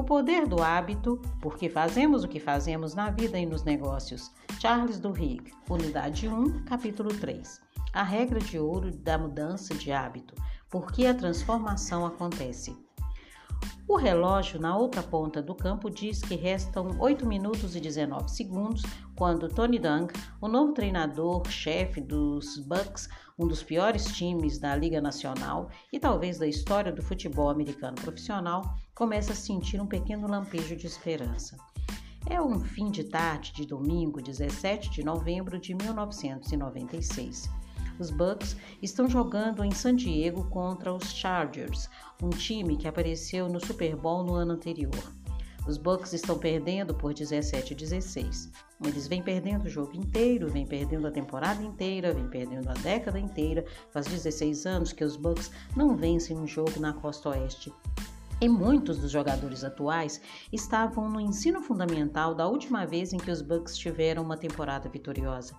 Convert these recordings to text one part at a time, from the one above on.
O poder do hábito, porque fazemos o que fazemos na vida e nos negócios. Charles Duhigg, Unidade 1, capítulo 3. A regra de ouro da mudança de hábito. Por que a transformação acontece? O relógio na outra ponta do campo diz que restam 8 minutos e 19 segundos quando Tony Dungy, o novo treinador-chefe dos Bucks, um dos piores times da Liga Nacional e talvez da história do futebol americano profissional, começa a sentir um pequeno lampejo de esperança. É um fim de tarde de domingo, 17 de novembro de 1996. Os Bucks estão jogando em San Diego contra os Chargers, um time que apareceu no Super Bowl no ano anterior. Os Bucks estão perdendo por 17 a 16. Eles vêm perdendo o jogo inteiro, vêm perdendo a temporada inteira, vêm perdendo a década inteira. Faz 16 anos que os Bucks não vencem um jogo na costa oeste e muitos dos jogadores atuais estavam no ensino fundamental da última vez em que os Bucks tiveram uma temporada vitoriosa.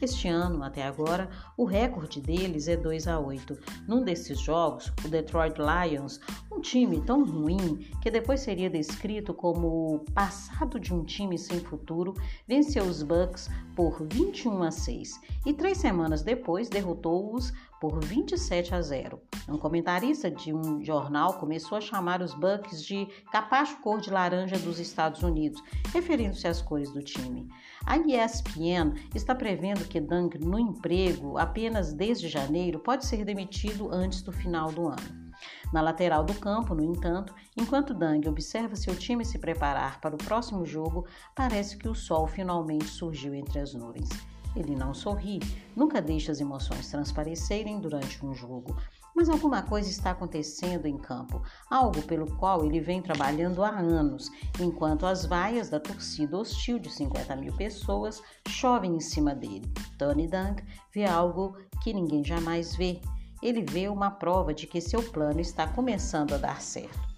Este ano, até agora, o recorde deles é 2 a 8. Num desses jogos, o Detroit Lions, um time tão ruim que depois seria descrito como o passado de um time sem futuro, venceu os Bucks por 21 a 6 e três semanas depois derrotou-os por 27 a 0. Um comentarista de um jornal começou a chamar os Bucks de capacho cor de laranja dos Estados Unidos, referindo-se às cores do time. A ESPN está prevendo que Dunk no emprego apenas desde janeiro pode ser demitido antes do final do ano. Na lateral do campo, no entanto, enquanto Dang observa seu time se preparar para o próximo jogo, parece que o sol finalmente surgiu entre as nuvens. Ele não sorri, nunca deixa as emoções transparecerem durante um jogo, mas alguma coisa está acontecendo em campo, algo pelo qual ele vem trabalhando há anos, enquanto as vaias da torcida hostil de 50 mil pessoas chovem em cima dele. Tony Dunk vê algo que ninguém jamais vê. Ele vê uma prova de que seu plano está começando a dar certo.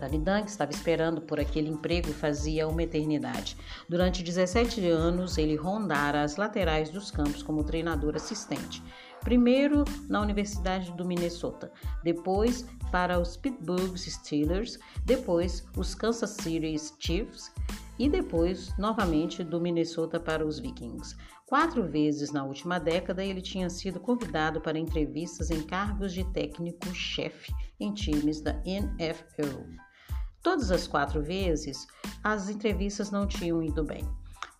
Talidan, que estava esperando por aquele emprego fazia uma eternidade. Durante 17 anos, ele rondara as laterais dos campos como treinador assistente. Primeiro na Universidade do Minnesota, depois para os Pittsburgh Steelers, depois os Kansas City Chiefs e depois novamente do Minnesota para os Vikings. Quatro vezes na última década ele tinha sido convidado para entrevistas em cargos de técnico-chefe em times da NFL. Todas as quatro vezes, as entrevistas não tinham ido bem.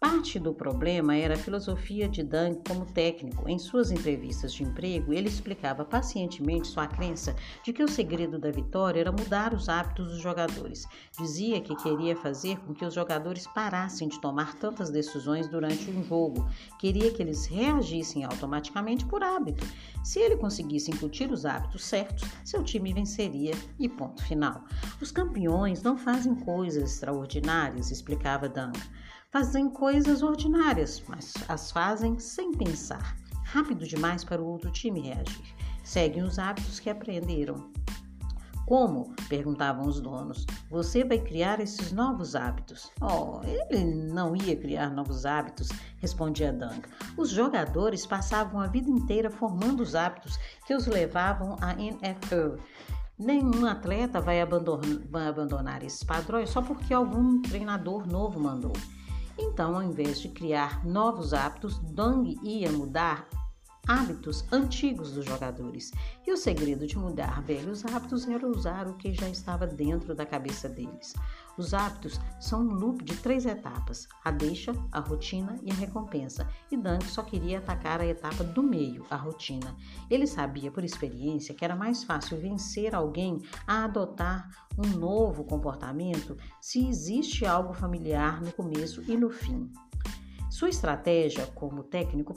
Parte do problema era a filosofia de Dan como técnico. Em suas entrevistas de emprego, ele explicava pacientemente sua crença de que o segredo da vitória era mudar os hábitos dos jogadores. Dizia que queria fazer com que os jogadores parassem de tomar tantas decisões durante um jogo. Queria que eles reagissem automaticamente por hábito. Se ele conseguisse incutir os hábitos certos, seu time venceria e ponto final. Os campeões não fazem coisas extraordinárias, explicava Dan. Fazem coisas ordinárias, mas as fazem sem pensar. Rápido demais para o outro time reagir. Seguem os hábitos que aprenderam. Como? perguntavam os donos. Você vai criar esses novos hábitos? Oh, ele não ia criar novos hábitos, respondia Dunk. Os jogadores passavam a vida inteira formando os hábitos que os levavam à NFL. Nenhum atleta vai abandonar, esses padrões só porque algum treinador novo mandou. Então, ao invés de criar novos hábitos, Dong ia mudar hábitos antigos dos jogadores. E o segredo de mudar velhos hábitos era usar o que já estava dentro da cabeça deles. Os hábitos são um loop de três etapas: a deixa, a rotina e a recompensa. E Dunk só queria atacar a etapa do meio, a rotina. Ele sabia por experiência que era mais fácil vencer alguém a adotar um novo comportamento se existe algo familiar no começo e no fim. Sua estratégia como técnico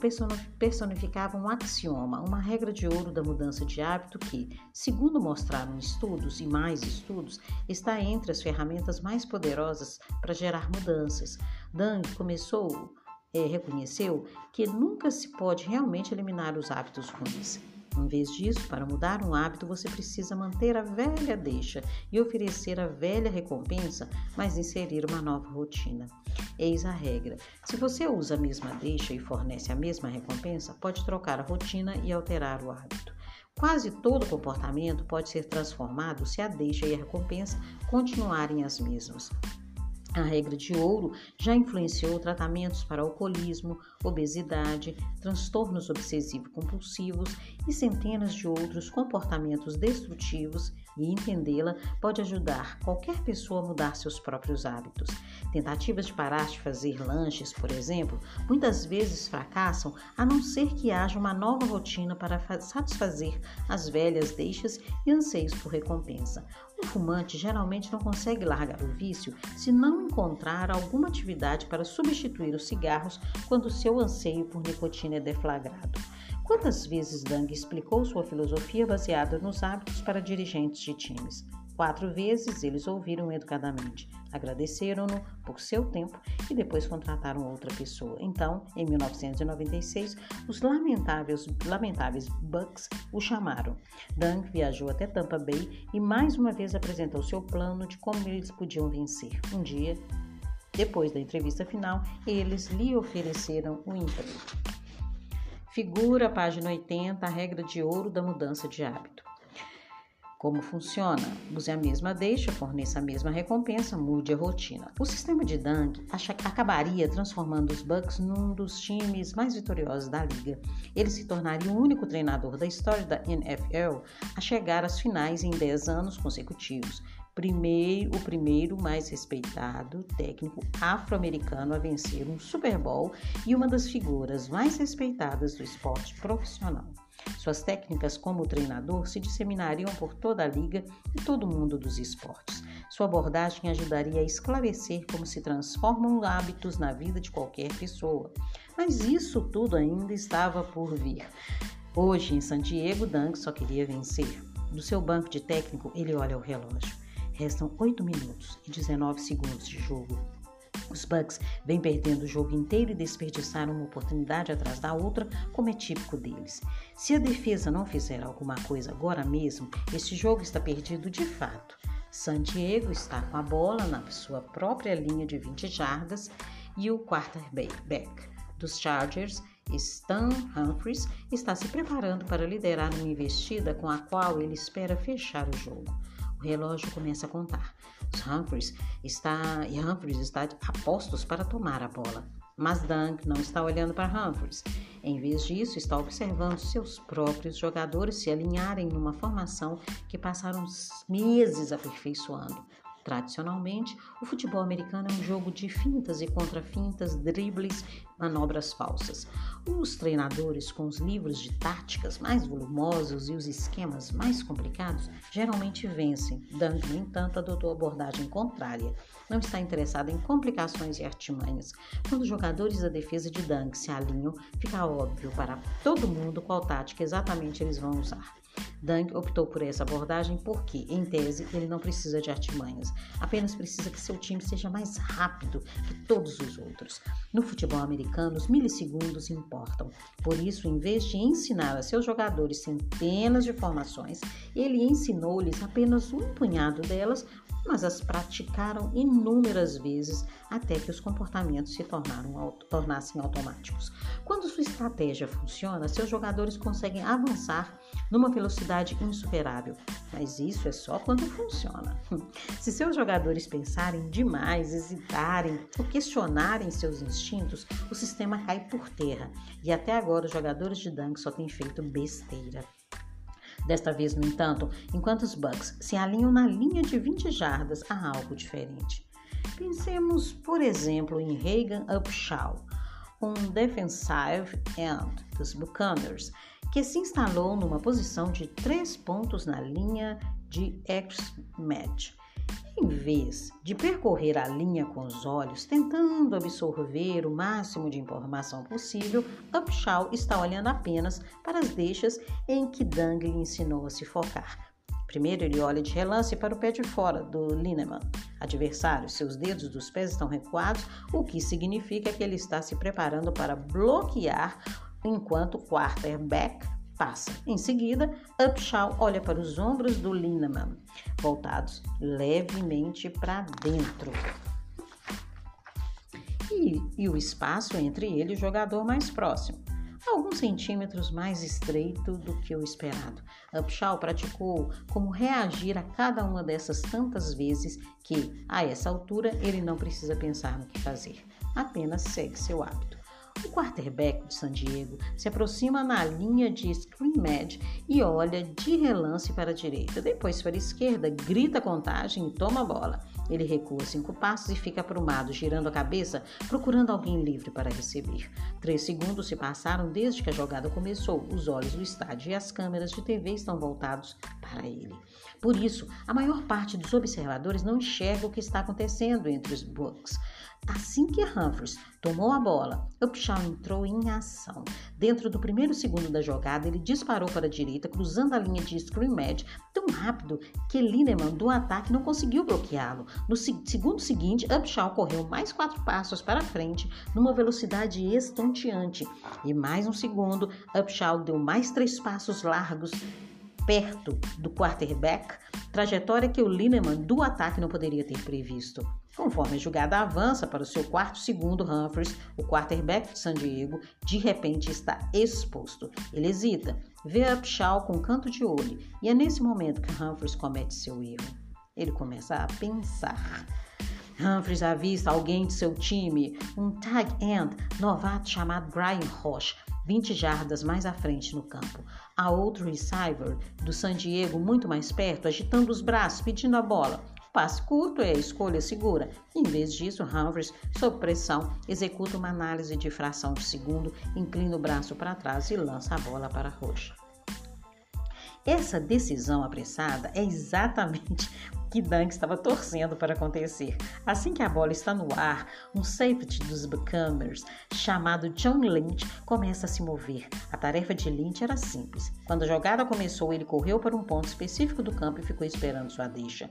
personificava um axioma, uma regra de ouro da mudança de hábito que, segundo mostraram estudos e mais estudos, está entre as ferramentas mais poderosas para gerar mudanças. Dang começou, é, reconheceu que nunca se pode realmente eliminar os hábitos ruins. Em vez disso, para mudar um hábito, você precisa manter a velha deixa e oferecer a velha recompensa, mas inserir uma nova rotina. Eis a regra: se você usa a mesma deixa e fornece a mesma recompensa, pode trocar a rotina e alterar o hábito. Quase todo comportamento pode ser transformado se a deixa e a recompensa continuarem as mesmas. A regra de ouro já influenciou tratamentos para alcoolismo, obesidade, transtornos obsessivo-compulsivos e centenas de outros comportamentos destrutivos e entendê-la pode ajudar qualquer pessoa a mudar seus próprios hábitos. Tentativas de parar de fazer lanches, por exemplo, muitas vezes fracassam a não ser que haja uma nova rotina para satisfazer as velhas deixas e anseios por recompensa. O fumante geralmente não consegue largar o vício se não encontrar alguma atividade para substituir os cigarros quando seu anseio por nicotina é deflagrado. Quantas vezes Dang explicou sua filosofia baseada nos hábitos para dirigentes de times? Quatro vezes eles ouviram educadamente, agradeceram-no por seu tempo e depois contrataram outra pessoa. Então, em 1996, os lamentáveis, lamentáveis Bucks o chamaram. Dang viajou até Tampa Bay e mais uma vez apresentou seu plano de como eles podiam vencer. Um dia, depois da entrevista final, eles lhe ofereceram o um emprego. Figura, página 80, a regra de ouro da mudança de hábito. Como funciona? Use a mesma deixa, forneça a mesma recompensa, mude a rotina. O sistema de Dang acabaria transformando os Bucks num dos times mais vitoriosos da liga. Ele se tornaria o único treinador da história da NFL a chegar às finais em 10 anos consecutivos, primeiro, o primeiro mais respeitado técnico afro-americano a vencer um Super Bowl e uma das figuras mais respeitadas do esporte profissional. Suas técnicas como treinador se disseminariam por toda a liga e todo o mundo dos esportes. Sua abordagem ajudaria a esclarecer como se transformam hábitos na vida de qualquer pessoa. Mas isso tudo ainda estava por vir. Hoje, em San Diego, Dunk só queria vencer. Do seu banco de técnico, ele olha o relógio. Restam 8 minutos e 19 segundos de jogo. Os Bucks vêm perdendo o jogo inteiro e desperdiçaram uma oportunidade atrás da outra, como é típico deles. Se a defesa não fizer alguma coisa agora mesmo, este jogo está perdido de fato. San Diego está com a bola na sua própria linha de 20 jardas e o quarterback dos Chargers, Stan Humphries, está se preparando para liderar uma investida com a qual ele espera fechar o jogo. O relógio começa a contar. Humphries está e Humphries está a postos para tomar a bola. Mas Dunk não está olhando para Humphries. Em vez disso, está observando seus próprios jogadores se alinharem numa formação que passaram meses aperfeiçoando. Tradicionalmente, o futebol americano é um jogo de fintas e contra-fintas, dribles, manobras falsas. Os treinadores com os livros de táticas mais volumosos e os esquemas mais complicados geralmente vencem. Dunk, no entanto, adotou abordagem contrária. Não está interessado em complicações e artimanhas. Quando os jogadores da defesa de Dunk se alinham, fica óbvio para todo mundo qual tática exatamente eles vão usar. Dunk optou por essa abordagem porque, em tese, ele não precisa de artimanhas, apenas precisa que seu time seja mais rápido que todos os outros. No futebol americano, os milissegundos importam. Por isso, em vez de ensinar a seus jogadores centenas de formações, ele ensinou-lhes apenas um punhado delas mas as praticaram inúmeras vezes até que os comportamentos se tornaram, tornassem automáticos. Quando sua estratégia funciona, seus jogadores conseguem avançar numa velocidade insuperável, mas isso é só quando funciona. Se seus jogadores pensarem demais, hesitarem ou questionarem seus instintos, o sistema cai por terra. E até agora os jogadores de Dunk só têm feito besteira. Desta vez, no entanto, enquanto os Bucks se alinham na linha de 20 jardas, há algo diferente. Pensemos, por exemplo, em Reagan Upshaw, um defensive end dos Buccaneers, que se instalou numa posição de três pontos na linha de X-Match em vez de percorrer a linha com os olhos, tentando absorver o máximo de informação possível, Upshaw está olhando apenas para as deixas em que Dang lhe ensinou a se focar. Primeiro, ele olha de relance para o pé de fora do Lineman. Adversário, seus dedos dos pés estão recuados, o que significa que ele está se preparando para bloquear enquanto o quarterback passa. Em seguida, Upshaw olha para os ombros do Lineman, voltados levemente para dentro. E, e, o espaço entre ele e o jogador mais próximo. alguns centímetros mais estreito do que o esperado. Upshaw praticou como reagir a cada uma dessas tantas vezes que, a essa altura, ele não precisa pensar no que fazer, apenas segue seu hábito. O quarterback de San Diego se aproxima na linha de scrimmage e olha de relance para a direita, depois para a esquerda, grita contagem e toma a bola. Ele recua cinco passos e fica aprumado, girando a cabeça, procurando alguém livre para receber. Três segundos se passaram desde que a jogada começou. Os olhos do estádio e as câmeras de TV estão voltados para ele. Por isso, a maior parte dos observadores não enxerga o que está acontecendo entre os Bucks. Assim que Humphries tomou a bola, Upshaw entrou em ação. Dentro do primeiro segundo da jogada, ele disparou para a direita, cruzando a linha de scrimmage tão rápido que Lineman do ataque não conseguiu bloqueá-lo. No segundo seguinte, Upshaw correu mais quatro passos para frente, numa velocidade estonteante. E mais um segundo, Upshaw deu mais três passos largos perto do quarterback, trajetória que o Lineman do ataque não poderia ter previsto. Conforme a jogada avança para o seu quarto segundo, Humphries, o quarterback de San Diego, de repente está exposto. Ele hesita, vê Upshaw com um canto de olho e é nesse momento que Humphries comete seu erro. Ele começa a pensar. Humphries avista alguém de seu time, um tag end novato chamado Brian Roche, 20 jardas mais à frente no campo. Há outro receiver do San Diego muito mais perto, agitando os braços, pedindo a bola. Passe curto é a escolha segura. Em vez disso, Humphries, sob pressão, executa uma análise de fração de segundo, inclina o braço para trás e lança a bola para a roxa. Essa decisão apressada é exatamente que Dunk estava torcendo para acontecer. Assim que a bola está no ar, um safety dos Buccaneers, chamado John Lynch, começa a se mover. A tarefa de Lynch era simples. Quando a jogada começou, ele correu para um ponto específico do campo e ficou esperando sua deixa.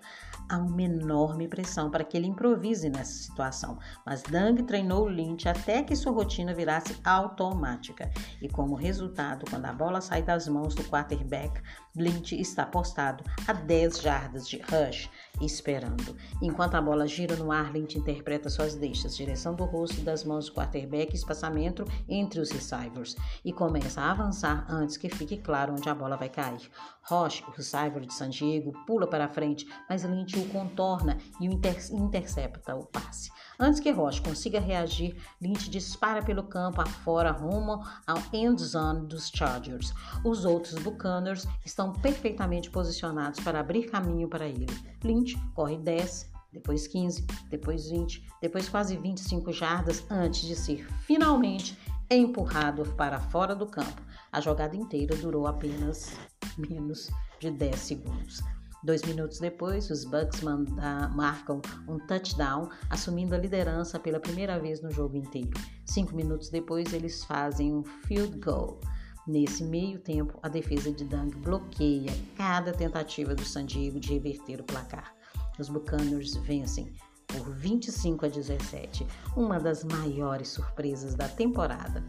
Há uma enorme pressão para que ele improvise nessa situação, mas Dunk treinou Lynch até que sua rotina virasse automática. E como resultado, quando a bola sai das mãos do quarterback, Lynch está postado a 10 jardas de rush esperando. Enquanto a bola gira no ar, Lynch interpreta suas deixas, direção do rosto e das mãos do quarterback espaçamento entre os receivers, e começa a avançar antes que fique claro onde a bola vai cair. Roche, o receiver de San Diego, pula para frente, mas Lynch o contorna e o inter intercepta o passe. Antes que Roche consiga reagir, Lynch dispara pelo campo afora rumo ao end zone dos Chargers. Os outros Buccaneers estão perfeitamente posicionados para abrir caminho para ele. Lynch corre 10, depois 15, depois 20, depois quase 25 jardas antes de ser finalmente empurrado para fora do campo. A jogada inteira durou apenas menos de 10 segundos. Dois minutos depois, os Bucks manda, marcam um touchdown, assumindo a liderança pela primeira vez no jogo inteiro. Cinco minutos depois, eles fazem um field goal. Nesse meio tempo, a defesa de Dunk bloqueia cada tentativa do San Diego de reverter o placar. Os Buccaneers vencem por 25 a 17, uma das maiores surpresas da temporada.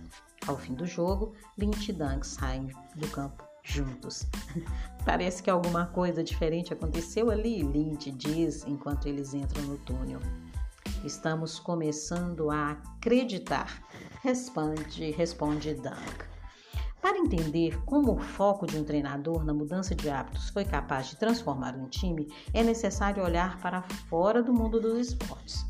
Ao fim do jogo, Lynch e Dunk saem do campo juntos. Parece que alguma coisa diferente aconteceu ali, Lynch diz enquanto eles entram no túnel. Estamos começando a acreditar, responde, responde Dunk. Para entender como o foco de um treinador na mudança de hábitos foi capaz de transformar um time, é necessário olhar para fora do mundo dos esportes.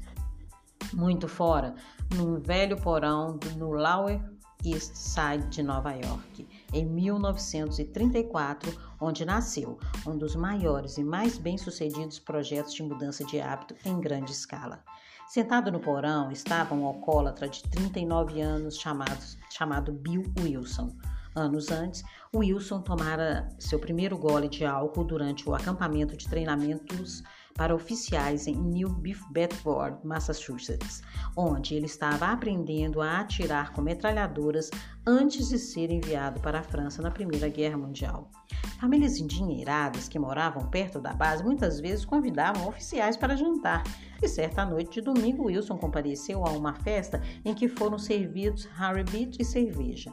Muito fora, num velho porão no Lower East Side de Nova York, em 1934, onde nasceu um dos maiores e mais bem-sucedidos projetos de mudança de hábito em grande escala. Sentado no porão estava um alcoólatra de 39 anos chamado, chamado Bill Wilson. Anos antes, Wilson tomara seu primeiro gole de álcool durante o acampamento de treinamentos para oficiais em New Bedford, Massachusetts, onde ele estava aprendendo a atirar com metralhadoras antes de ser enviado para a França na Primeira Guerra Mundial. Famílias endinheiradas que moravam perto da base muitas vezes convidavam oficiais para jantar. E certa noite de domingo, Wilson compareceu a uma festa em que foram servidos Harry Beat e cerveja.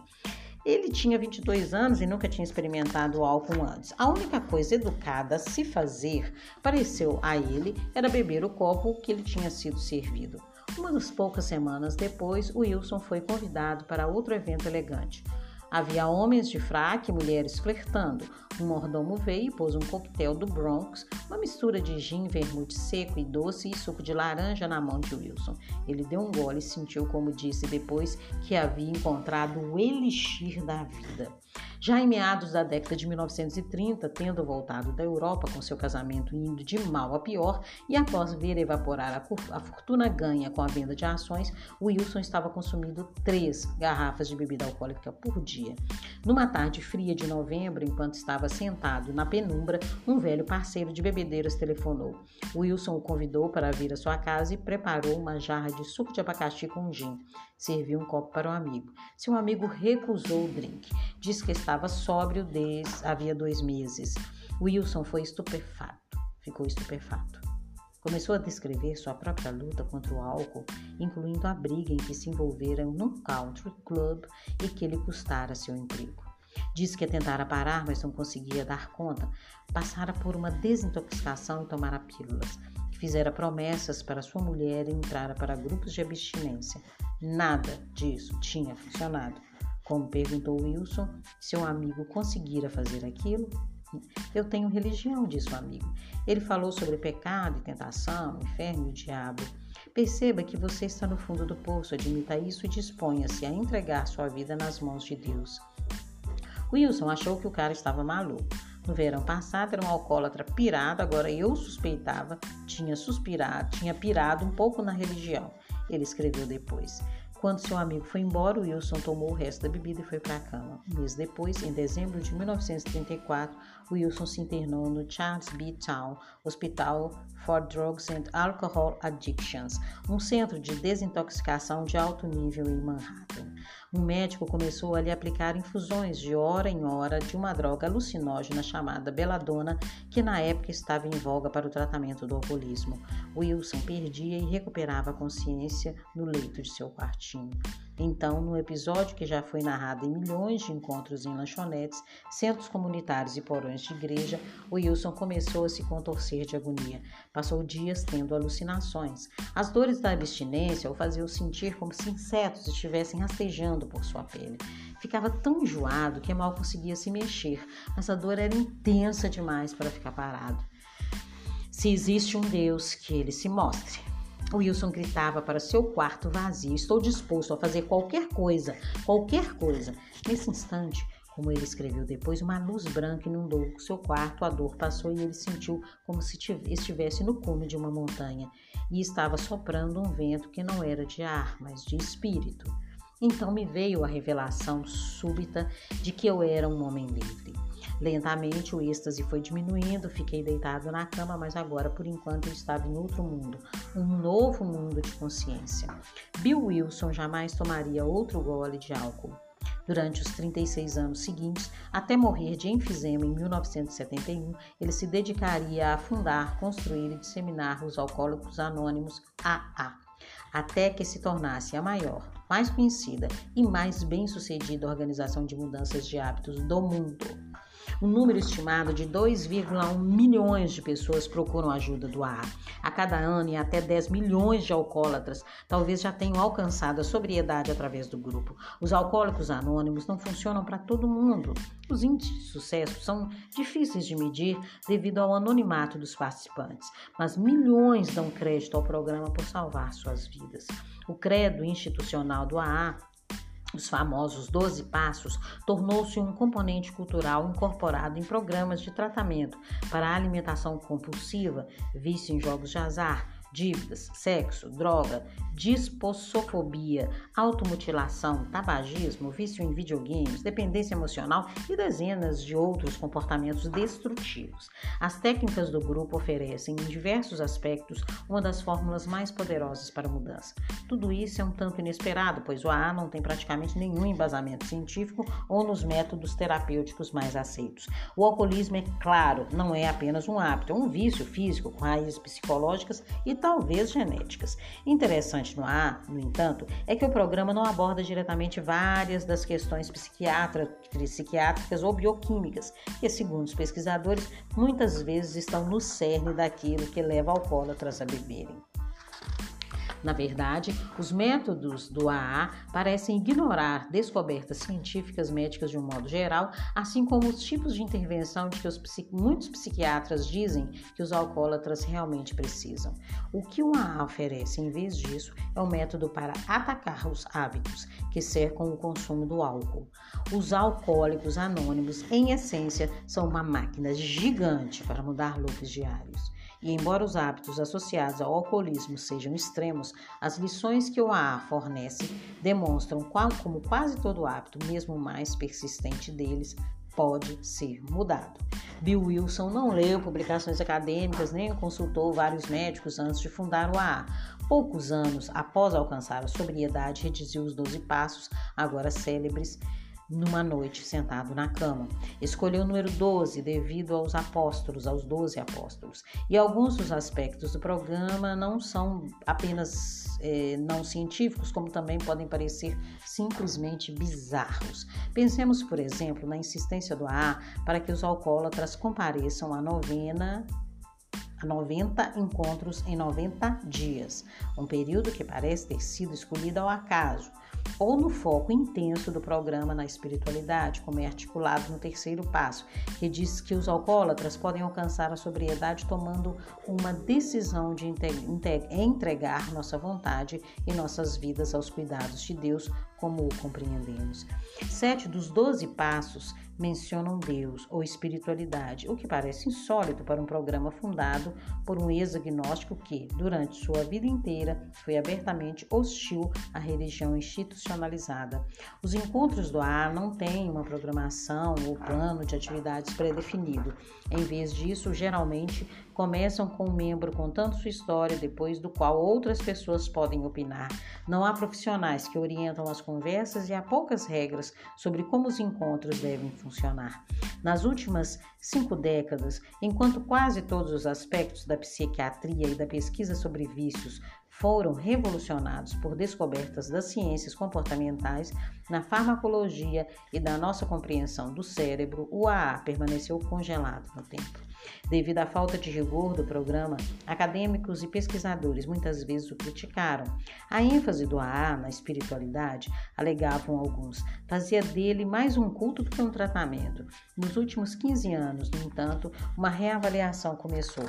Ele tinha 22 anos e nunca tinha experimentado álcool antes. A única coisa educada a se fazer, pareceu a ele, era beber o copo que lhe tinha sido servido. Umas poucas semanas depois, Wilson foi convidado para outro evento elegante. Havia homens de fraque e mulheres flertando. Um mordomo veio e pôs um coquetel do Bronx, uma mistura de gin, vermute seco e doce e suco de laranja na mão de Wilson. Ele deu um gole e sentiu, como disse depois, que havia encontrado o elixir da vida. Já em meados da década de 1930, tendo voltado da Europa com seu casamento indo de mal a pior e após ver evaporar a, fortuna ganha com a venda de ações, Wilson estava consumindo três garrafas de bebida alcoólica por dia. Numa tarde fria de novembro, enquanto estava sentado na penumbra, um velho parceiro de bebedeiras telefonou. Wilson o convidou para vir à sua casa e preparou uma jarra de suco de abacaxi com gin. Serviu um copo para um amigo. Seu amigo recusou o drink. Disse que estava sóbrio desde havia dois meses. Wilson foi estupefato. Ficou estupefato. Começou a descrever sua própria luta contra o álcool, incluindo a briga em que se envolveram num country club e que lhe custara seu emprego. Disse que tentara parar, mas não conseguia dar conta. Passara por uma desintoxicação e tomara pílulas. Fizera promessas para sua mulher e entrara para grupos de abstinência. Nada disso tinha funcionado. Como perguntou Wilson, seu amigo conseguira fazer aquilo? Eu tenho religião, disse o amigo. Ele falou sobre pecado e tentação, inferno e o diabo. Perceba que você está no fundo do poço, admita isso e disponha-se a entregar sua vida nas mãos de Deus. Wilson achou que o cara estava maluco. No verão passado era um alcoólatra pirado, agora eu suspeitava, tinha suspirado, tinha pirado um pouco na religião. Ele escreveu depois. Quando seu amigo foi embora, Wilson tomou o resto da bebida e foi para a cama. Um mês depois, em dezembro de 1934, Wilson se internou no Charles B. Town Hospital for Drugs and Alcohol Addictions, um centro de desintoxicação de alto nível em Manhattan. Um médico começou a lhe aplicar infusões de hora em hora de uma droga alucinógena chamada beladona, que na época estava em voga para o tratamento do alcoolismo. Wilson perdia e recuperava a consciência no leito de seu quartinho. Então, no episódio que já foi narrado em milhões de encontros em lanchonetes, centros comunitários e porões de igreja, Wilson começou a se contorcer de agonia. Passou dias tendo alucinações. As dores da abstinência o faziam sentir como se insetos estivessem rastejando por sua pele. Ficava tão enjoado que mal conseguia se mexer, mas a dor era intensa demais para ficar parado. Se existe um Deus, que ele se mostre. Wilson gritava para seu quarto vazio: Estou disposto a fazer qualquer coisa, qualquer coisa. Nesse instante, como ele escreveu depois, uma luz branca inundou seu quarto, a dor passou e ele sentiu como se estivesse no cume de uma montanha e estava soprando um vento que não era de ar, mas de espírito. Então me veio a revelação súbita de que eu era um homem livre. Lentamente o êxtase foi diminuindo, fiquei deitado na cama, mas agora por enquanto eu estava em outro mundo, um novo mundo de consciência. Bill Wilson jamais tomaria outro gole de álcool. Durante os 36 anos seguintes, até morrer de enfisema em 1971, ele se dedicaria a fundar, construir e disseminar os Alcoólicos Anônimos AA, até que se tornasse a maior, mais conhecida e mais bem-sucedida organização de mudanças de hábitos do mundo. Um número estimado de 2,1 milhões de pessoas procuram ajuda do AA. A cada ano, e até 10 milhões de alcoólatras talvez já tenham alcançado a sobriedade através do grupo. Os alcoólicos anônimos não funcionam para todo mundo. Os índices de sucesso são difíceis de medir devido ao anonimato dos participantes, mas milhões dão crédito ao programa por salvar suas vidas. O credo institucional do AA os famosos 12 passos, tornou-se um componente cultural incorporado em programas de tratamento para alimentação compulsiva, vício em jogos de azar, dívidas, sexo, droga, dispossofobia, automutilação, tabagismo, vício em videogames, dependência emocional e dezenas de outros comportamentos destrutivos. As técnicas do grupo oferecem, em diversos aspectos, uma das fórmulas mais poderosas para mudança. Tudo isso é um tanto inesperado, pois o AA não tem praticamente nenhum embasamento científico ou nos métodos terapêuticos mais aceitos. O alcoolismo, é claro, não é apenas um hábito, é um vício físico com raízes psicológicas e talvez genéticas. Interessante no ar, no entanto, é que o programa não aborda diretamente várias das questões psiquiátricas ou bioquímicas, que, segundo os pesquisadores, muitas vezes estão no cerne daquilo que leva alcoólatras a beberem. Na verdade, os métodos do AA parecem ignorar descobertas científicas médicas de um modo geral, assim como os tipos de intervenção de que os, muitos psiquiatras dizem que os alcoólatras realmente precisam. O que o AA oferece, em vez disso, é um método para atacar os hábitos que cercam o consumo do álcool. Os alcoólicos anônimos, em essência, são uma máquina gigante para mudar looks diários. E embora os hábitos associados ao alcoolismo sejam extremos, as lições que o AA fornece demonstram qual, como quase todo hábito, mesmo o mais persistente deles, pode ser mudado. Bill Wilson não leu publicações acadêmicas nem consultou vários médicos antes de fundar o AA. Poucos anos após alcançar a sobriedade, redigiu os Doze Passos, agora célebres, numa noite sentado na cama. Escolheu o número 12 devido aos apóstolos, aos 12 apóstolos. E alguns dos aspectos do programa não são apenas é, não científicos, como também podem parecer simplesmente bizarros. Pensemos, por exemplo, na insistência do AA para que os alcoólatras compareçam à novena a 90 encontros em 90 dias, um período que parece ter sido escolhido ao acaso ou no foco intenso do programa na espiritualidade, como é articulado no terceiro passo, que diz que os alcoólatras podem alcançar a sobriedade tomando uma decisão de entregar nossa vontade e nossas vidas aos cuidados de Deus, como o compreendemos. Sete dos doze passos mencionam Deus ou espiritualidade, o que parece insólito para um programa fundado por um ex-agnóstico que, durante sua vida inteira, foi abertamente hostil à religião institucionalizada. Os encontros do AA não têm uma programação ou plano de atividades predefinido. Em vez disso, geralmente começam com um membro contando sua história, depois do qual outras pessoas podem opinar. Não há profissionais que orientam as conversas e há poucas regras sobre como os encontros devem funcionar. Nas últimas cinco décadas, enquanto quase todos os aspectos da psiquiatria e da pesquisa sobre vícios foram revolucionados por descobertas das ciências comportamentais, na farmacologia e da nossa compreensão do cérebro, o AA permaneceu congelado no tempo. Devido à falta de rigor do programa, acadêmicos e pesquisadores muitas vezes o criticaram. A ênfase do AA na espiritualidade, alegavam alguns, fazia dele mais um culto do que um tratamento. Nos últimos 15 anos, no entanto, uma reavaliação começou.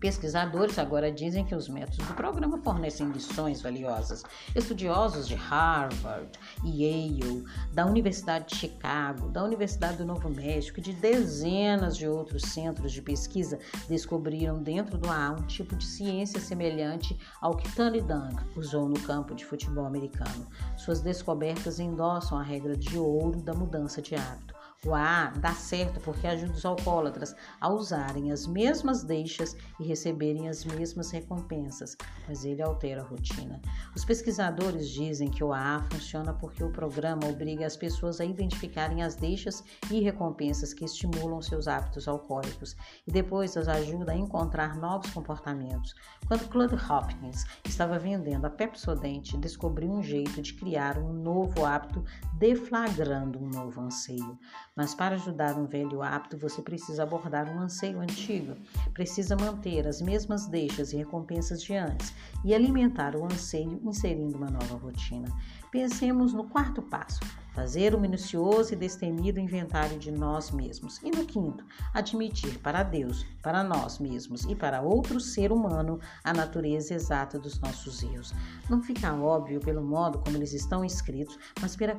Pesquisadores agora dizem que os métodos do programa fornecem lições valiosas. Estudiosos de Harvard, Yale, da Universidade de Chicago, da Universidade do Novo México e de dezenas de outros centros de pesquisa descobriram dentro do AA um tipo de ciência semelhante ao que Tony Dunk usou no campo de futebol americano. Suas descobertas endossam a regra de ouro da mudança de hábito. O AA dá certo porque ajuda os alcoólatras a usarem as mesmas deixas e receberem as mesmas recompensas, mas ele altera a rotina. Os pesquisadores dizem que o AA funciona porque o programa obriga as pessoas a identificarem as deixas e recompensas que estimulam seus hábitos alcoólicos e depois as ajuda a encontrar novos comportamentos. Quando Claude Hopkins estava vendendo a Pepsodent, descobriu um jeito de criar um novo hábito deflagrando um novo anseio. Mas para ajudar um velho hábito, você precisa abordar um anseio antigo. Precisa manter as mesmas deixas e recompensas de antes e alimentar o anseio inserindo uma nova rotina. Pensemos no quarto passo: fazer o minucioso e destemido inventário de nós mesmos. E no quinto, admitir para Deus, para nós mesmos e para outro ser humano a natureza exata dos nossos erros. Não fica óbvio pelo modo como eles estão escritos, mas para,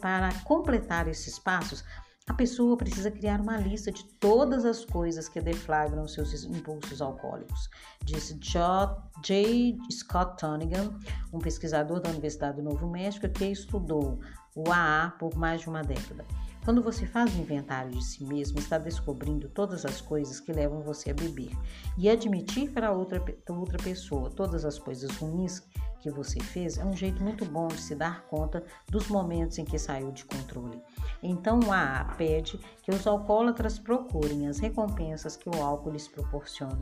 para completar esses passos, a pessoa precisa criar uma lista de todas as coisas que deflagram seus impulsos alcoólicos, disse J. Scott Tonigan, um pesquisador da Universidade do Novo México que estudou o AA por mais de uma década. Quando você faz um inventário de si mesmo, está descobrindo todas as coisas que levam você a beber e admitir para outra, outra pessoa todas as coisas ruins que você fez é um jeito muito bom de se dar conta dos momentos em que saiu de controle. Então a AA pede que os alcoólatras procurem as recompensas que o álcool lhes proporciona.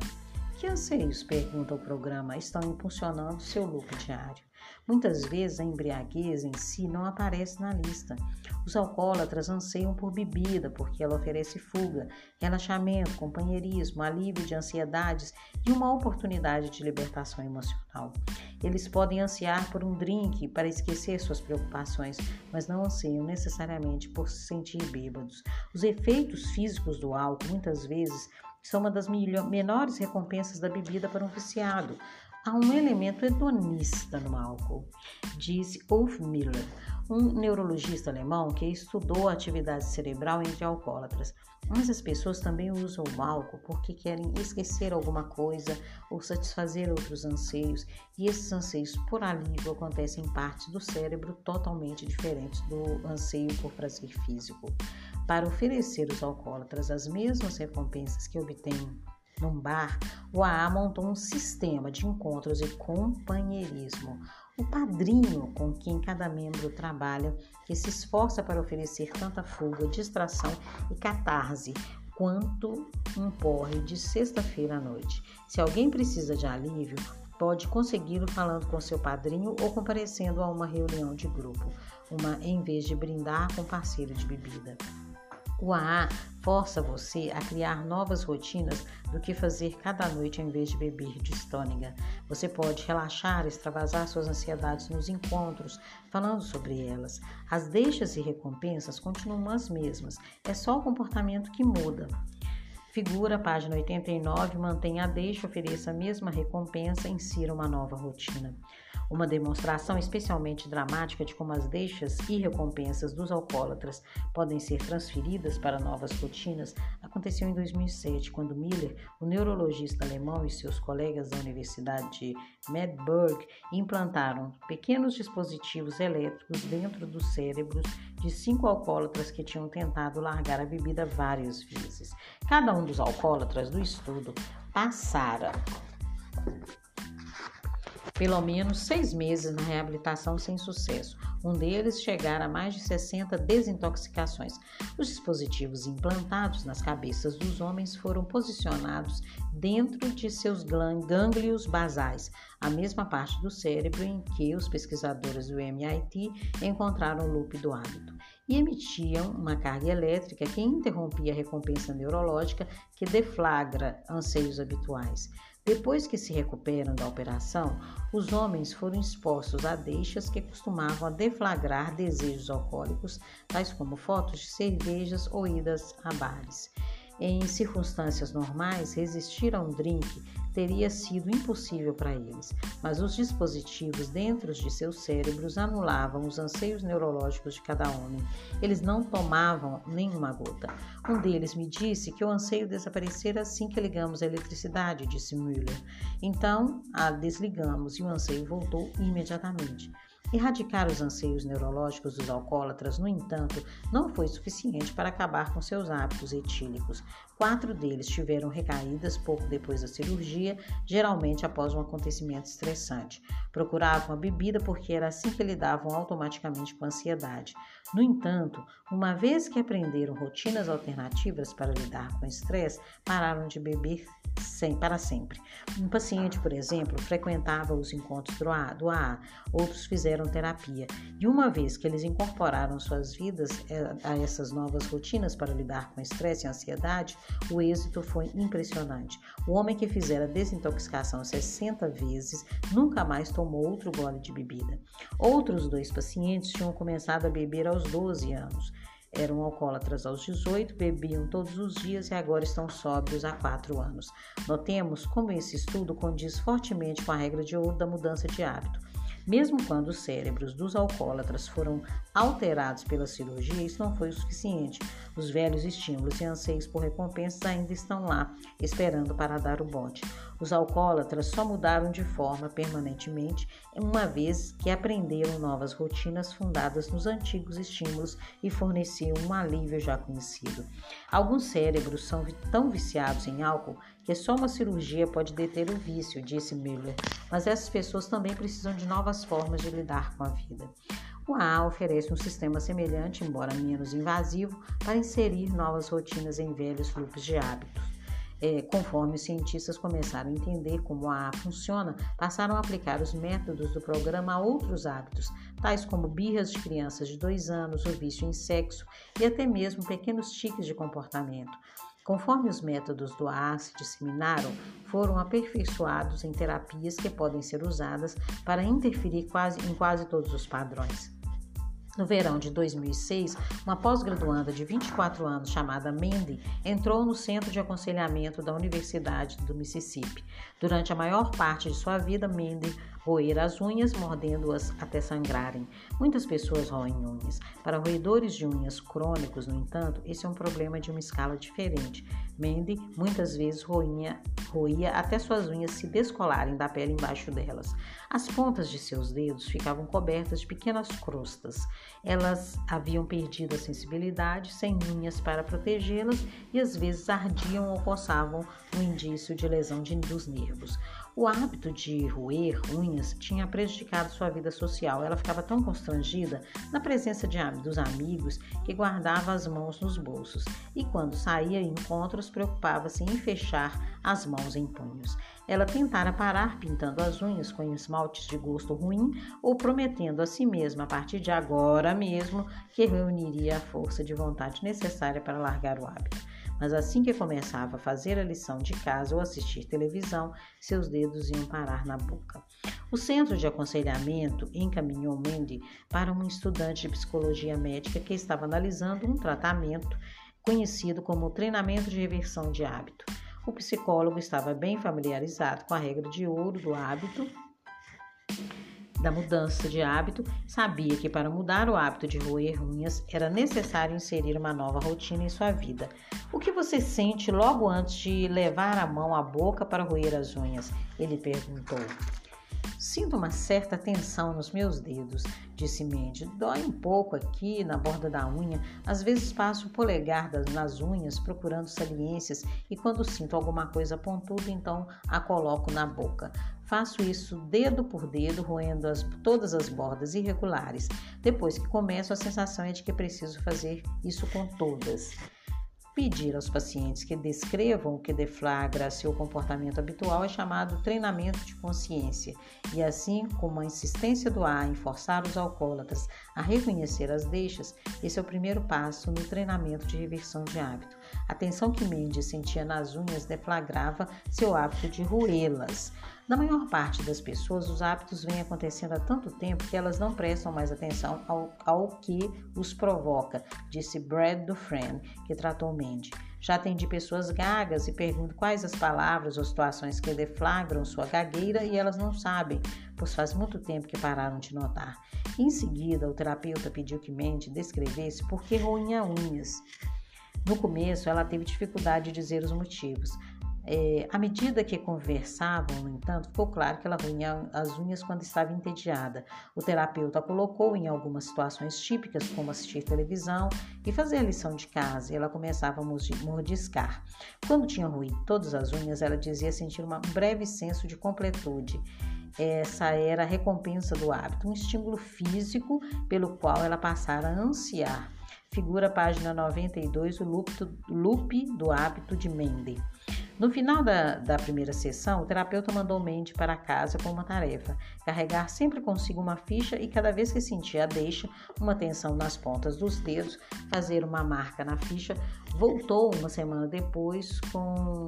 Que anseios, pergunta o programa, estão impulsionando seu lucro diário? Muitas vezes a embriaguez em si não aparece na lista. Os alcoólatras anseiam por bebida porque ela oferece fuga, relaxamento, companheirismo, alívio de ansiedades e uma oportunidade de libertação emocional. Eles podem ansiar por um drink para esquecer suas preocupações, mas não anseiam necessariamente por se sentir bêbados. Os efeitos físicos do álcool muitas vezes são uma das menores recompensas da bebida para um viciado. Há um elemento hedonista no álcool, disse Ulf Miller, um neurologista alemão que estudou a atividade cerebral entre alcoólatras. Mas as pessoas também usam o álcool porque querem esquecer alguma coisa ou satisfazer outros anseios, e esses anseios por alívio acontecem em partes do cérebro totalmente diferentes do anseio por prazer físico. Para oferecer aos alcoólatras as mesmas recompensas que obtêm num bar, o AA montou um sistema de encontros e companheirismo. O padrinho com quem cada membro trabalha, que se esforça para oferecer tanta fuga, distração e catarse quanto um porre de sexta-feira à noite. Se alguém precisa de alívio, pode consegui-lo falando com seu padrinho ou comparecendo a uma reunião de grupo, uma em vez de brindar com parceiro de bebida. O AA força você a criar novas rotinas do que fazer cada noite em vez de beber de Stônica. Você pode relaxar, extravasar suas ansiedades nos encontros, falando sobre elas. As deixas e recompensas continuam as mesmas, é só o comportamento que muda. Figura, página 89, mantém a deixa, ofereça a mesma recompensa, insira uma nova rotina. Uma demonstração especialmente dramática de como as deixas e recompensas dos alcoólatras podem ser transferidas para novas rotinas aconteceu em 2007, quando Miller, o neurologista alemão e seus colegas da Universidade de Medburg implantaram pequenos dispositivos elétricos dentro dos cérebros de cinco alcoólatras que tinham tentado largar a bebida várias vezes. Cada um dos alcoólatras do estudo passara pelo menos seis meses na reabilitação sem sucesso. Um deles chegara a mais de 60 desintoxicações. Os dispositivos implantados nas cabeças dos homens foram posicionados dentro de seus gânglios basais, a mesma parte do cérebro em que os pesquisadores do MIT encontraram o loop do hábito e emitiam uma carga elétrica que interrompia a recompensa neurológica que deflagra anseios habituais. Depois que se recuperam da operação, os homens foram expostos a deixas que costumavam deflagrar desejos alcoólicos, tais como fotos de cervejas ou idas a bares. Em circunstâncias normais, resistir a um drink teria sido impossível para eles, mas os dispositivos dentro de seus cérebros anulavam os anseios neurológicos de cada homem. Eles não tomavam nenhuma gota. Um deles me disse que o anseio desaparecera assim que ligamos a eletricidade, disse Müller. Então a desligamos e o anseio voltou imediatamente. Erradicar os anseios neurológicos dos alcoólatras, no entanto, não foi suficiente para acabar com seus hábitos etílicos. Quatro deles tiveram recaídas pouco depois da cirurgia, geralmente após um acontecimento estressante. Procuravam a bebida porque era assim que lidavam automaticamente com a ansiedade. No entanto, uma vez que aprenderam rotinas alternativas para lidar com o estresse, pararam de beber sem, para sempre. Um paciente, por exemplo, frequentava os encontros do AA, do AA, outros fizeram terapia, e uma vez que eles incorporaram suas vidas eh, a essas novas rotinas para lidar com estresse e ansiedade, o êxito foi impressionante. O homem que fizera desintoxicação 60 vezes nunca mais tomou outro gole de bebida. Outros dois pacientes tinham começado a beber aos 12 anos. Eram alcoólatras aos 18, bebiam todos os dias e agora estão sóbrios há 4 anos. Notemos como esse estudo condiz fortemente com a regra de ouro da mudança de hábito. Mesmo quando os cérebros dos alcoólatras foram alterados pela cirurgia, isso não foi o suficiente. Os velhos estímulos e anseios por recompensas ainda estão lá, esperando para dar o bote. Os alcoólatras só mudaram de forma permanentemente, uma vez que aprenderam novas rotinas fundadas nos antigos estímulos e forneciam um alívio já conhecido. Alguns cérebros são tão viciados em álcool que só uma cirurgia pode deter o vício, disse Miller, mas essas pessoas também precisam de novas formas de lidar com a vida. O AA oferece um sistema semelhante, embora menos invasivo, para inserir novas rotinas em velhos grupos de hábitos. é, conforme os cientistas começaram a entender como a funciona, passaram a aplicar os métodos do programa a outros hábitos, tais como birras de crianças de dois anos, o vício em sexo e até mesmo pequenos tiques de comportamento. Conforme os métodos do AA se disseminaram, foram aperfeiçoados em terapias que podem ser usadas para interferir quase, em quase todos os padrões. No verão de 2006, uma pós-graduanda de 24 anos chamada Mandy entrou no centro de aconselhamento da Universidade do Mississippi. Durante a maior parte de sua vida, Mandy roer as unhas, mordendo-as até sangrarem. Muitas pessoas roem unhas. Para roedores de unhas crônicos, no entanto, esse é um problema de uma escala diferente. Mandy muitas vezes roinha, roía até suas unhas se descolarem da pele embaixo delas. As pontas de seus dedos ficavam cobertas de pequenas crostas. Elas haviam perdido a sensibilidade, sem unhas para protegê-las, e às vezes ardiam ou coçavam um indício de lesão de, dos nervos. O hábito de roer unhas tinha prejudicado sua vida social. Ela ficava tão constrangida na presença de, dos amigos que guardava as mãos nos bolsos e, quando saía em encontros, preocupava-se em fechar as mãos em punhos. Ela tentara parar pintando as unhas com esmaltes de gosto ruim ou prometendo a si mesma, a partir de agora mesmo, que reuniria a força de vontade necessária para largar o hábito mas assim que começava a fazer a lição de casa ou assistir televisão, seus dedos iam parar na boca. O centro de aconselhamento encaminhou Mandy para um estudante de psicologia médica que estava analisando um tratamento conhecido como treinamento de reversão de hábito. O psicólogo estava bem familiarizado com a regra de ouro do hábito da mudança de hábito, sabia que para mudar o hábito de roer unhas era necessário inserir uma nova rotina em sua vida. O que você sente logo antes de levar a mão à boca para roer as unhas? Ele perguntou. Sinto uma certa tensão nos meus dedos, disse Mandy. Dói um pouco aqui na borda da unha. Às vezes passo o polegar nas unhas procurando saliências e quando sinto alguma coisa pontuda, então a coloco na boca. Faço isso dedo por dedo, roendo as, todas as bordas irregulares. Depois que começo, a sensação é de que preciso fazer isso com todas pedir aos pacientes que descrevam o que deflagra seu comportamento habitual é chamado treinamento de consciência, e assim como a insistência do A em forçar os alcoólatras a reconhecer as deixas, esse é o primeiro passo no treinamento de reversão de hábito. A tensão que Mendes sentia nas unhas deflagrava seu hábito de roê-las. Na maior parte das pessoas, os hábitos vêm acontecendo há tanto tempo que elas não prestam mais atenção ao, ao que os provoca, disse Brad Dufresne, que tratou Mandy. Já atendi pessoas gagas e pergunto quais as palavras ou situações que deflagram sua gagueira e elas não sabem, pois faz muito tempo que pararam de notar. Em seguida, o terapeuta pediu que Mandy descrevesse por que roinha unhas. No começo, ela teve dificuldade de dizer os motivos. É, à medida que conversavam, no entanto, ficou claro que ela ruía as unhas quando estava entediada. O terapeuta colocou em algumas situações típicas, como assistir televisão e fazer a lição de casa, e ela começava a mordiscar. Quando tinha ruído todas as unhas, ela dizia sentir um breve senso de completude. Essa era a recompensa do hábito, um estímulo físico pelo qual ela passara a ansiar. Figura página 92, o loop do hábito de Mendel. No final da, da primeira sessão, o terapeuta mandou Mandy para casa com uma tarefa: carregar sempre consigo uma ficha e, cada vez que sentia a deixa, uma tensão nas pontas dos dedos, fazer uma marca na ficha. Voltou uma semana depois com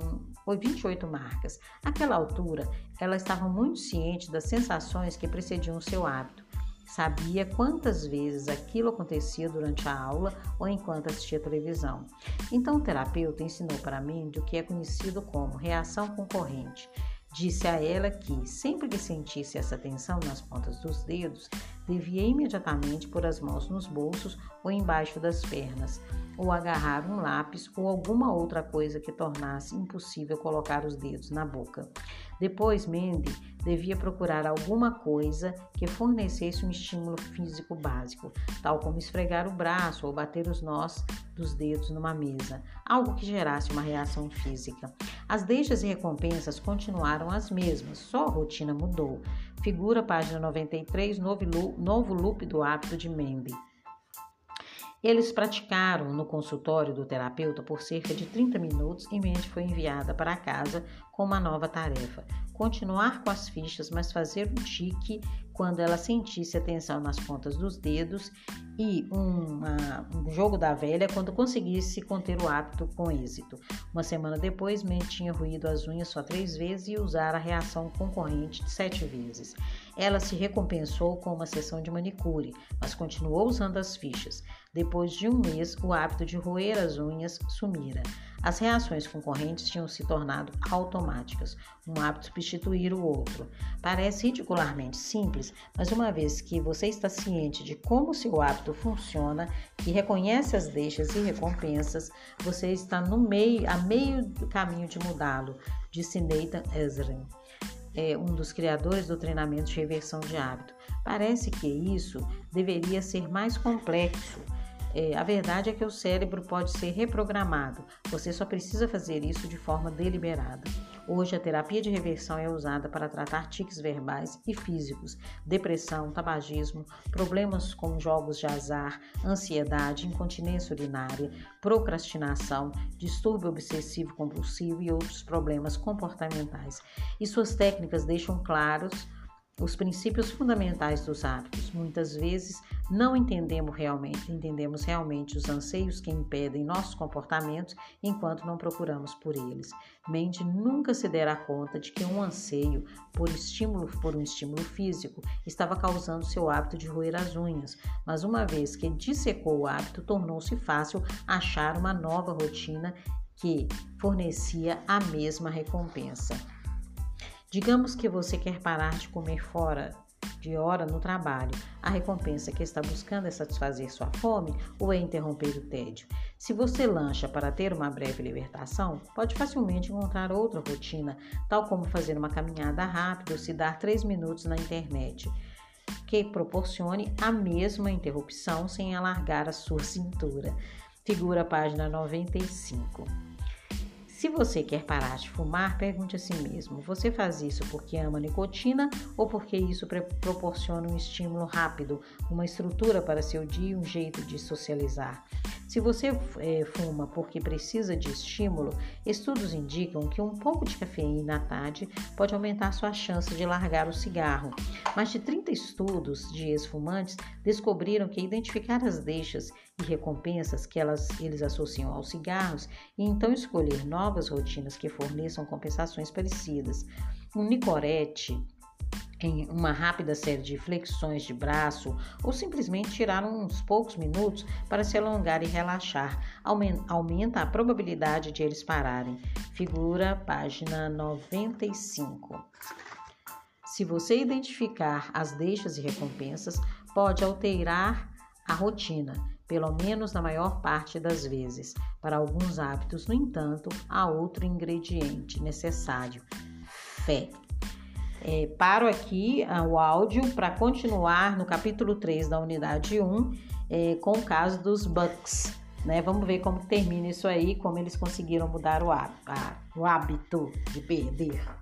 28 marcas. Àquela altura, ela estava muito ciente das sensações que precediam o seu hábito. Sabia quantas vezes aquilo acontecia durante a aula ou enquanto assistia televisão. Então o terapeuta ensinou para mim o que é conhecido como reação concorrente. Disse a ela que, sempre que sentisse essa tensão nas pontas dos dedos, devia imediatamente pôr as mãos nos bolsos ou embaixo das pernas, ou agarrar um lápis ou alguma outra coisa que tornasse impossível colocar os dedos na boca. Depois, Mandy devia procurar alguma coisa que fornecesse um estímulo físico básico, tal como esfregar o braço ou bater os nós dos dedos numa mesa, algo que gerasse uma reação física. As deixas e recompensas continuaram as mesmas, só a rotina mudou. Figura página 93, novo loop do hábito de Mandy. Eles praticaram no consultório do terapeuta por cerca de 30 minutos e Mandy foi enviada para casa com uma nova tarefa: continuar com as fichas, mas fazer um tique quando ela sentisse a tensão nas pontas dos dedos e uma, um jogo da velha quando conseguisse conter o hábito com êxito. Uma semana depois, Mandy tinha ruído as unhas só três vezes e usar a reação concorrente sete vezes. Ela se recompensou com uma sessão de manicure, mas continuou usando as fichas. Depois de um mês, o hábito de roer as unhas sumira. As reações concorrentes tinham se tornado automáticas, um hábito substituir o outro. Parece ridicularmente simples, mas uma vez que você está ciente de como seu hábito funciona, que reconhece as deixas e recompensas, você está no meio, a meio do caminho de mudá-lo, disse Nathan Ezrin é, um dos criadores do treinamento de reversão de hábito. Parece que isso deveria ser mais complexo. É, a verdade é que o cérebro pode ser reprogramado, você só precisa fazer isso de forma deliberada. Hoje, a terapia de reversão é usada para tratar tiques verbais e físicos, depressão, tabagismo, problemas com jogos de azar, ansiedade, incontinência urinária, procrastinação, distúrbio obsessivo compulsivo e outros problemas comportamentais. E suas técnicas deixam claros os princípios fundamentais dos hábitos. Muitas vezes não entendemos realmente, entendemos realmente os anseios que impedem nossos comportamentos enquanto não procuramos por eles. Mente nunca se dará conta de que um anseio por estímulo por um estímulo físico estava causando seu hábito de roer as unhas, mas uma vez que dissecou o hábito, tornou-se fácil achar uma nova rotina que fornecia a mesma recompensa. Digamos que você quer parar de comer fora de hora no trabalho. A recompensa que está buscando é satisfazer sua fome ou é interromper o tédio? Se você lancha para ter uma breve libertação, pode facilmente encontrar outra rotina, tal como fazer uma caminhada rápida ou se dar três minutos na internet, que proporcione a mesma interrupção sem alargar a sua cintura. Figura página 95. Se você quer parar de fumar, pergunte a si mesmo: você faz isso porque ama nicotina ou porque isso proporciona um estímulo rápido, uma estrutura para seu dia um jeito de socializar? Se você é, fuma porque precisa de estímulo, estudos indicam que um pouco de cafeína à tarde pode aumentar sua chance de largar o cigarro. Mais de 30 estudos de ex-fumantes descobriram que identificar as deixas e recompensas que elas, eles associam aos cigarros e então escolher novas rotinas que forneçam compensações parecidas. Um nicorete em uma rápida série de flexões de braço ou simplesmente tirar uns poucos minutos para se alongar e relaxar. Aumenta a probabilidade de eles pararem. Figura página 95. Se você identificar as deixas e recompensas, pode alterar a rotina, pelo menos na maior parte das vezes. Para alguns hábitos, no entanto, há outro ingrediente necessário: fé. É, paro aqui ah, o áudio para continuar no capítulo 3 da unidade 1 é, com o caso dos Bucks. Né? Vamos ver como termina isso aí, como eles conseguiram mudar o, o hábito de perder.